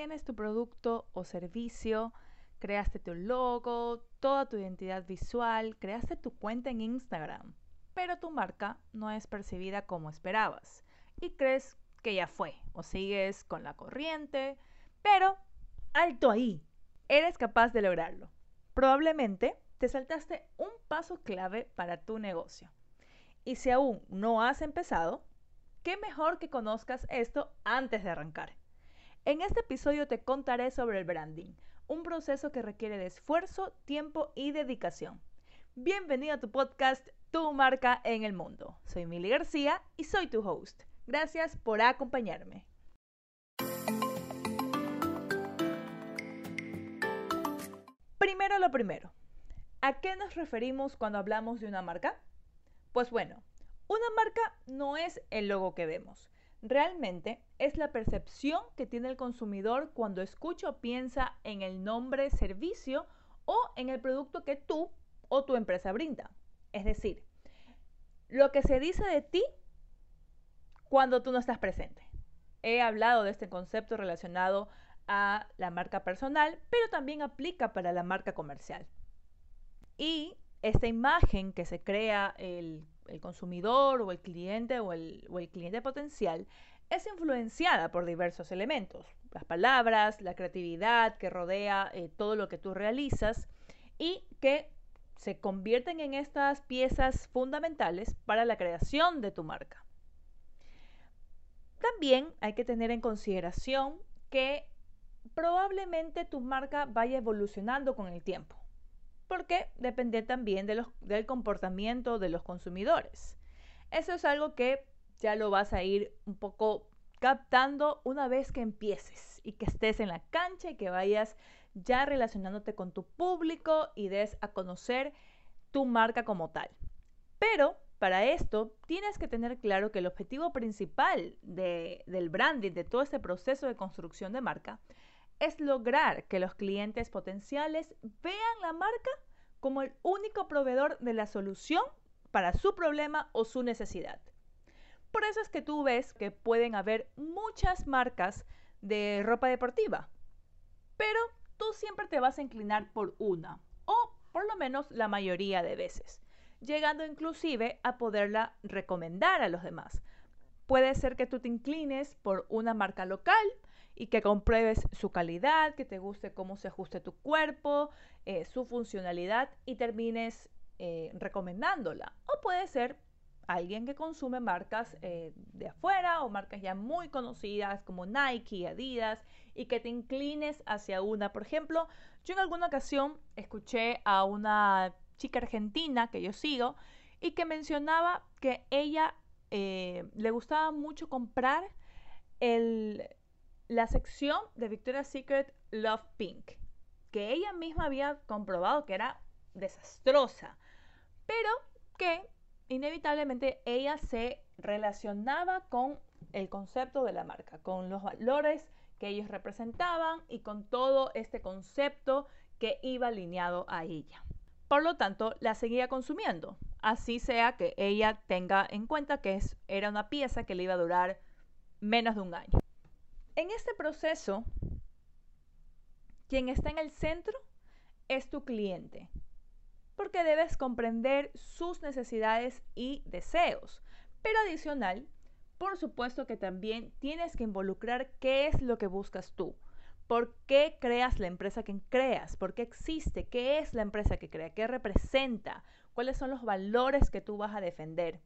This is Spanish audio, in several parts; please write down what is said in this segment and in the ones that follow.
tienes tu producto o servicio, creaste tu logo, toda tu identidad visual, creaste tu cuenta en Instagram, pero tu marca no es percibida como esperabas y crees que ya fue o sigues con la corriente, pero alto ahí, eres capaz de lograrlo. Probablemente te saltaste un paso clave para tu negocio. Y si aún no has empezado, qué mejor que conozcas esto antes de arrancar. En este episodio te contaré sobre el branding, un proceso que requiere de esfuerzo, tiempo y dedicación. Bienvenido a tu podcast Tu marca en el mundo. Soy Mili García y soy tu host. Gracias por acompañarme. Primero lo primero. ¿A qué nos referimos cuando hablamos de una marca? Pues bueno, una marca no es el logo que vemos. Realmente es la percepción que tiene el consumidor cuando escucha o piensa en el nombre, servicio o en el producto que tú o tu empresa brinda. Es decir, lo que se dice de ti cuando tú no estás presente. He hablado de este concepto relacionado a la marca personal, pero también aplica para la marca comercial. Y esta imagen que se crea el, consumidor o el cliente o el, cliente potencial es influenciada por diversos elementos, las palabras, la creatividad que rodea eh, todo lo que tú realizas y que se convierten en estas piezas fundamentales para la creación de tu marca. También hay que tener en consideración que probablemente tu marca vaya evolucionando con el tiempo porque depende también de del comportamiento de los consumidores. Eso es algo que ya lo vas a ir un poco captando una vez que empieces y que estés en la cancha y que vayas ya relacionándote con tu público y des a conocer tu marca como tal. Pero para esto tienes que tener claro que el objetivo principal del branding, de todo este proceso de construcción de marca, es lograr que los clientes potenciales vean la marca como el único proveedor de la solución para su problema o su necesidad. Por eso es que tú ves que pueden haber muchas marcas de ropa deportiva, pero tú siempre te vas a inclinar por una, o por lo menos la mayoría de veces, llegando inclusive a poderla recomendar a los demás. Puede ser que tú te inclines por una marca local, y que compruebes su calidad, que te guste cómo se ajuste tu cuerpo, eh, su funcionalidad y termines eh, recomendándola. O puede ser alguien que consume marcas eh, de afuera o marcas ya muy conocidas como Nike, Adidas y que te inclines hacia una. Por ejemplo, yo en alguna ocasión escuché a una chica argentina que yo sigo y que mencionaba que ella le gustaba mucho comprar el, la sección de Victoria's Secret Love Pink, que ella misma había comprobado que era desastrosa, pero que inevitablemente ella se relacionaba con el concepto de la marca, con los valores que ellos representaban y con todo este concepto que iba alineado a ella. Por lo tanto, la seguía consumiendo, así sea que ella tenga en cuenta que es, era una pieza que le iba a durar menos de un año. En este proceso, quien está en el centro es tu cliente, porque debes comprender sus necesidades y deseos. Pero adicional, por supuesto que también tienes que involucrar qué es lo que buscas tú. ¿Por qué creas la empresa que creas? ¿Por qué existe? ¿Qué es la empresa que crea? ¿Qué representa? ¿Cuáles son los valores que tú vas a defender?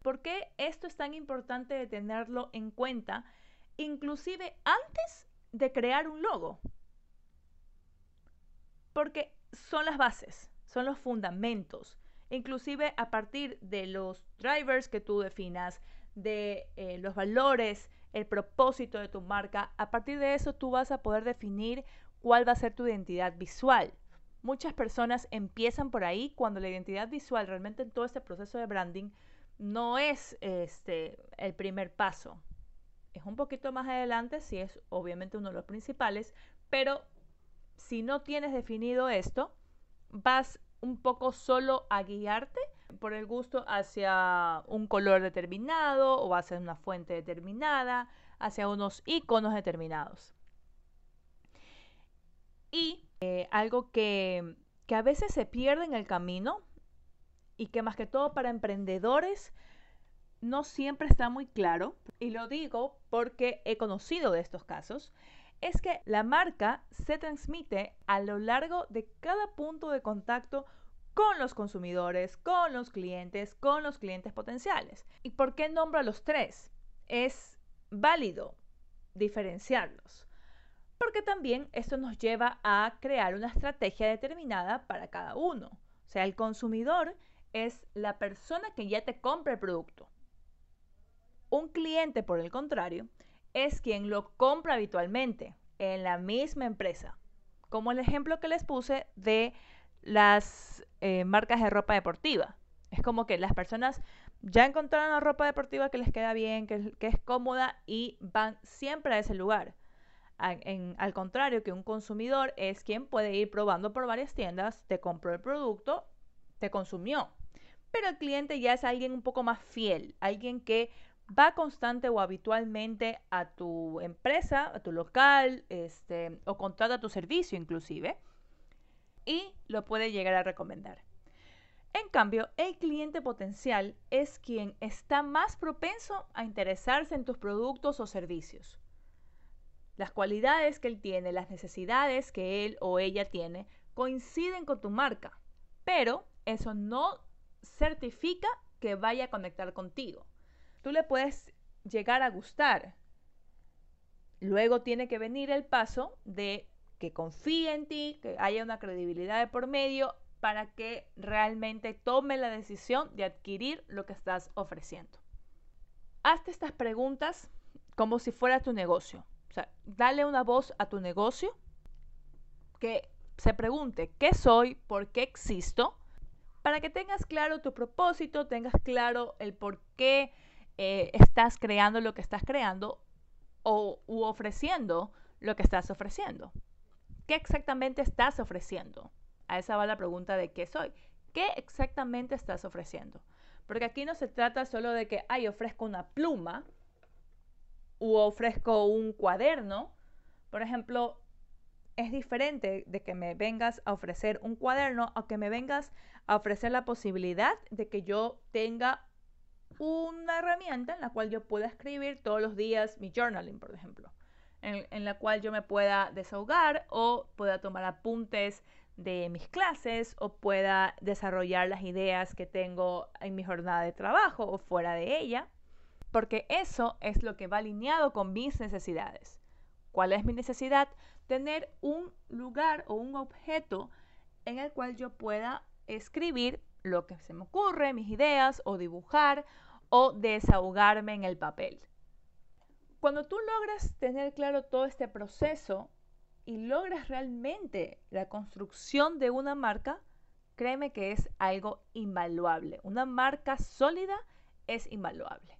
¿Por qué esto es tan importante de tenerlo en cuenta inclusive antes de crear un logo. Porque son las bases, son los fundamentos. Inclusive a partir de los drivers que tú definas, de eh, los valores, el propósito de tu marca, a partir de eso tú vas a poder definir cuál va a ser tu identidad visual. Muchas personas empiezan por ahí cuando la identidad visual realmente en todo este proceso de branding no es este, el primer paso es un poquito más adelante, si es obviamente uno de los principales, pero si no tienes definido esto, vas un poco solo a guiarte por el gusto hacia un color determinado o hacia una fuente determinada, hacia unos iconos determinados. Y eh, algo que, que a veces se pierde en el camino y que más que todo para emprendedores no siempre está muy claro, y lo digo porque he conocido de estos casos, es que la marca se transmite a lo largo de cada punto de contacto con los consumidores, con los clientes, con los clientes potenciales. ¿Y por qué nombro a los tres? Es válido diferenciarlos. Porque también esto nos lleva a crear una estrategia determinada para cada uno. O sea, el consumidor es la persona que ya te compra el producto. Un cliente, por el contrario, es quien lo compra habitualmente en la misma empresa. Como el ejemplo que les puse de las eh, marcas de ropa deportiva. Es como que las personas ya encontraron la ropa deportiva que les queda bien, que, es cómoda y van siempre a ese lugar. al contrario, que un consumidor es quien puede ir probando por varias tiendas, te compró el producto, te consumió. Pero el cliente ya es alguien un poco más fiel, alguien que va constante o habitualmente a tu empresa, a tu local, este, o contrata tu servicio inclusive, y lo puede llegar a recomendar. En cambio, el cliente potencial es quien está más propenso a interesarse en tus productos o servicios. Las cualidades que él tiene, las necesidades que él o ella tiene, coinciden con tu marca, pero eso no certifica que vaya a conectar contigo tú le puedes llegar a gustar. Luego tiene que venir el paso de que confíe en ti, que haya una credibilidad de por medio para que realmente tome la decisión de adquirir lo que estás ofreciendo. Hazte estas preguntas como si fuera tu negocio. O sea, dale una voz a tu negocio que se pregunte qué soy, por qué existo, para que tengas claro tu propósito, tengas claro el por qué eh, estás creando lo que estás creando o u ofreciendo lo que estás ofreciendo. ¿Qué exactamente estás ofreciendo? A esa va la pregunta de qué soy. ¿Qué exactamente estás ofreciendo? Porque aquí no se trata solo de que, ay, ofrezco una pluma u ofrezco un cuaderno. Por ejemplo, es diferente de que me vengas a ofrecer un cuaderno o que me vengas a ofrecer la posibilidad de que yo tenga una herramienta en la cual yo pueda escribir todos los días mi journaling, por ejemplo, en, la cual yo me pueda desahogar o pueda tomar apuntes de mis clases o pueda desarrollar las ideas que tengo en mi jornada de trabajo o fuera de ella, porque eso es lo que va alineado con mis necesidades. ¿Cuál es mi necesidad? Tener un lugar o un objeto en el cual yo pueda escribir lo que se me ocurre, mis ideas, o dibujar, o desahogarme en el papel. Cuando tú logras tener claro todo este proceso y logras realmente la construcción de una marca, créeme que es algo invaluable. Una marca sólida es invaluable.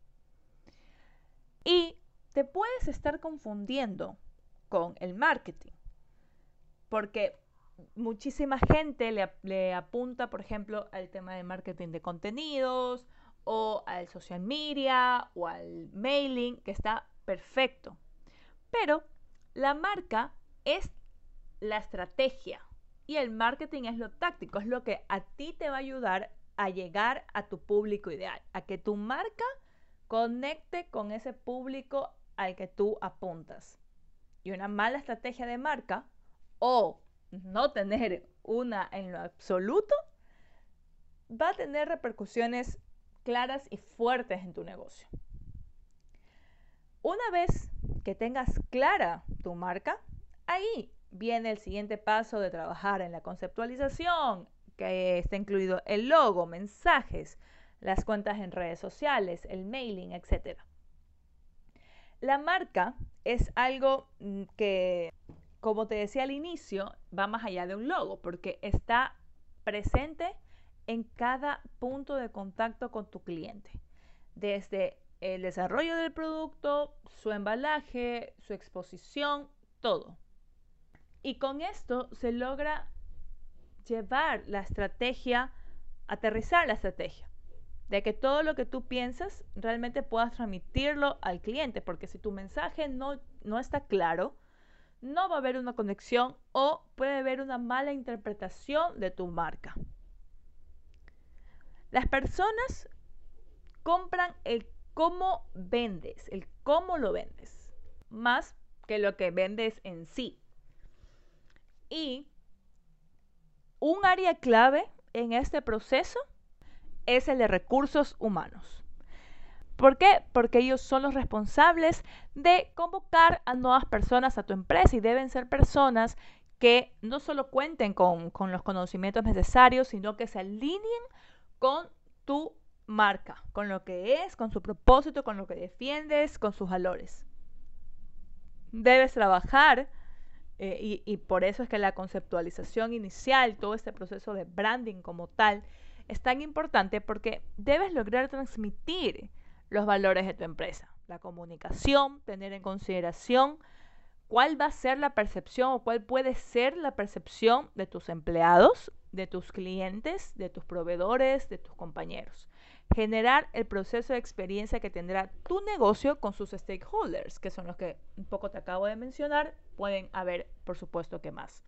Y te puedes estar confundiendo con el marketing, porque muchísima gente le, apunta, por ejemplo, al tema de marketing de contenidos o al social media o al mailing, que está perfecto. Pero la marca es la estrategia y el marketing es lo táctico, es lo que a ti te va a ayudar a llegar a tu público ideal, a que tu marca conecte con ese público al que tú apuntas. Y una mala estrategia de marca o no tener una en lo absoluto, va a tener repercusiones claras y fuertes en tu negocio. Una vez que tengas clara tu marca, ahí viene el siguiente paso de trabajar en la conceptualización, que está incluido el logo, mensajes, las cuentas en redes sociales, el mailing, etc. La marca es algo mm, que como te decía al inicio, va más allá de un logo, porque está presente en cada punto de contacto con tu cliente. Desde el desarrollo del producto, su embalaje, su exposición, todo. Y con esto se logra llevar la estrategia, aterrizar la estrategia, de que todo lo que tú piensas realmente puedas transmitirlo al cliente, porque si tu mensaje no, no está claro, no va a haber una conexión o puede haber una mala interpretación de tu marca. Las personas compran el cómo vendes, el cómo lo vendes, más que lo que vendes en sí. Y un área clave en este proceso es el de recursos humanos. ¿Por qué? Porque ellos son los responsables de convocar a nuevas personas a tu empresa y deben ser personas que no solo cuenten con, los conocimientos necesarios, sino que se alineen con tu marca, con lo que es, con su propósito, con lo que defiendes, con sus valores. Debes trabajar eh, y, y, por eso es que la conceptualización inicial, todo este proceso de branding como tal, es tan importante porque debes lograr transmitir los valores de tu empresa. La comunicación, tener en consideración cuál va a ser la percepción o cuál puede ser la percepción de tus empleados, de tus clientes, de tus proveedores, de tus compañeros. Generar el proceso de experiencia que tendrá tu negocio con sus stakeholders, que son los que un poco te acabo de mencionar, pueden haber, por supuesto, que más.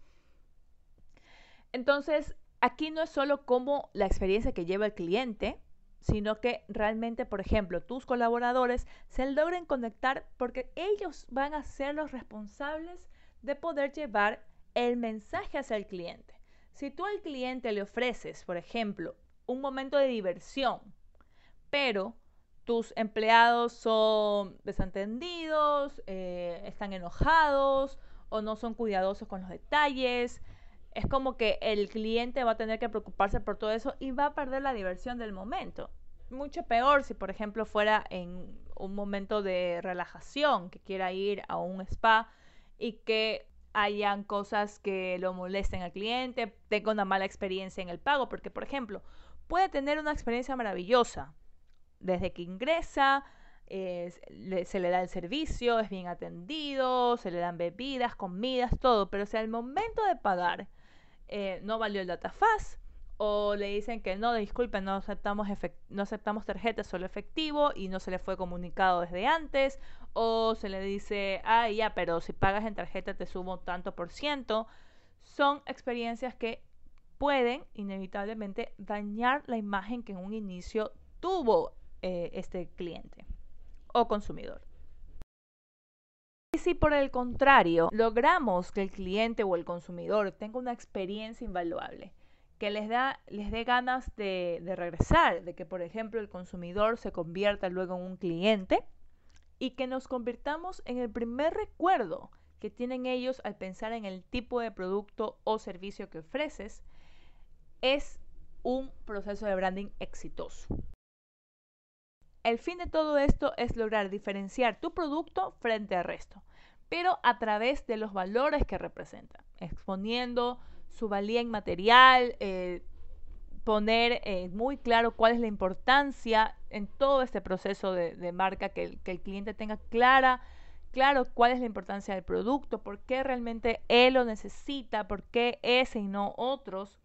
Entonces, aquí no es solo como la experiencia que lleva el cliente, sino que realmente, por ejemplo, tus colaboradores se logren conectar porque ellos van a ser los responsables de poder llevar el mensaje hacia el cliente. Si tú al cliente le ofreces, por ejemplo, un momento de diversión, pero tus empleados son desentendidos, eh, están enojados o no son cuidadosos con los detalles, es como que el cliente va a tener que preocuparse por todo eso y va a perder la diversión del momento. Mucho peor si, por ejemplo, fuera en un momento de relajación, que quiera ir a un spa y que hayan cosas que lo molesten al cliente, tenga una mala experiencia en el pago, porque, por ejemplo, puede tener una experiencia maravillosa desde que ingresa, se le da el servicio, es bien atendido, se le dan bebidas, comidas, todo, pero si al momento de pagar eh, no valió el DataFast o le dicen que no, disculpen, no aceptamos, no aceptamos tarjetas, solo efectivo y no se le fue comunicado desde antes, o se le dice, ah, ya, pero si pagas en tarjeta te subo tanto por ciento, son experiencias que pueden inevitablemente dañar la imagen que en un inicio tuvo eh, este cliente o consumidor. Si por el contrario logramos que el cliente o el consumidor tenga una experiencia invaluable, que les, da, les dé ganas de, de regresar, de que por ejemplo el consumidor se convierta luego en un cliente y que nos convirtamos en el primer recuerdo que tienen ellos al pensar en el tipo de producto o servicio que ofreces, es un proceso de branding exitoso. El fin de todo esto es lograr diferenciar tu producto frente al resto, pero a través de los valores que representa, exponiendo su valía inmaterial, eh, poner eh, muy claro cuál es la importancia en todo este proceso de, marca, que el, que el, cliente tenga clara, claro cuál es la importancia del producto, por qué realmente él lo necesita, por qué ese y no otros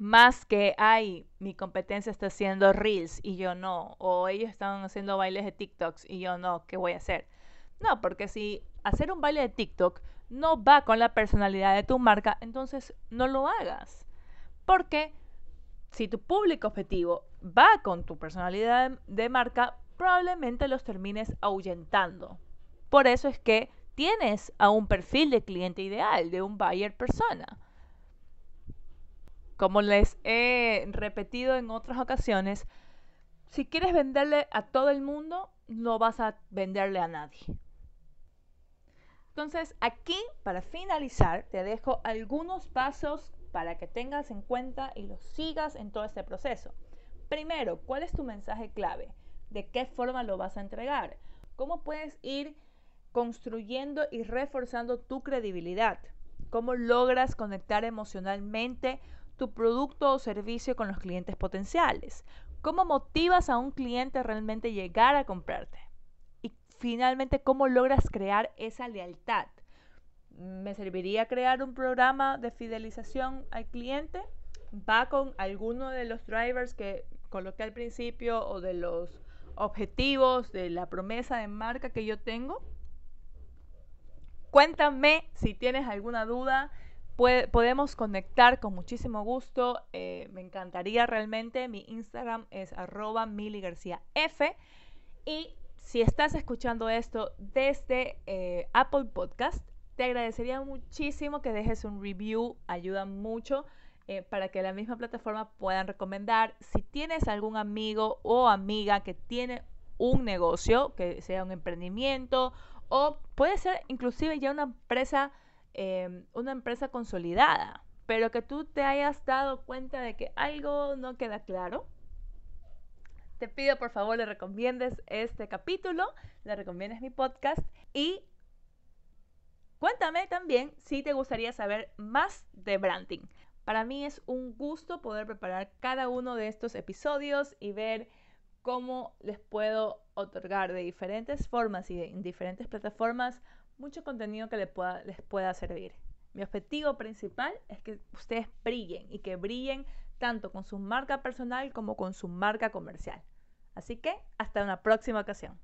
más que, ay, mi competencia está haciendo reels y yo no, o ellos están haciendo bailes de TikToks y yo no, ¿qué voy a hacer? No, porque si hacer un baile de TikTok no va con la personalidad de tu marca, entonces no lo hagas. Porque si tu público objetivo va con tu personalidad de marca, probablemente los termines ahuyentando. Por eso es que tienes a un perfil de cliente ideal, de un buyer persona. Como les he repetido en otras ocasiones, si quieres venderle a todo el mundo, no vas a venderle a nadie. Entonces, aquí, para finalizar, te dejo algunos pasos para que tengas en cuenta y los sigas en todo este proceso. Primero, ¿cuál es tu mensaje clave? ¿De qué forma lo vas a entregar? ¿Cómo puedes ir construyendo y reforzando tu credibilidad? ¿Cómo logras conectar emocionalmente tu producto o servicio con los clientes potenciales? ¿Cómo motivas a un cliente a realmente llegar a comprarte? Y finalmente, ¿cómo logras crear esa lealtad? ¿Me serviría crear un programa de fidelización al cliente? ¿Va con alguno de los drivers que coloqué al principio o de los objetivos de la promesa de marca que yo tengo? cuéntame si tienes alguna duda. Podemos conectar con muchísimo gusto. Eh, me encantaría realmente. Mi Instagram es arroba F. Y si estás escuchando esto desde eh, Apple Podcast, te agradecería muchísimo que dejes un review. Ayuda mucho. Eh, para que la misma plataforma puedan recomendar. Si tienes algún amigo o amiga que tiene un negocio, que sea un emprendimiento o puede ser inclusive ya una empresa, em, una empresa consolidada, pero que tú te hayas dado cuenta de que algo no queda claro, te pido por favor le recomiendes este capítulo, le recomiendes mi podcast y cuéntame también si te gustaría saber más de branding. Para mí es un gusto poder preparar cada uno de estos episodios y ver cómo les puedo otorgar de diferentes formas y en diferentes plataformas mucho contenido que les pueda, les pueda servir. Mi objetivo principal es que ustedes brillen y que brillen tanto con su marca personal como con su marca comercial. Así que hasta una próxima ocasión.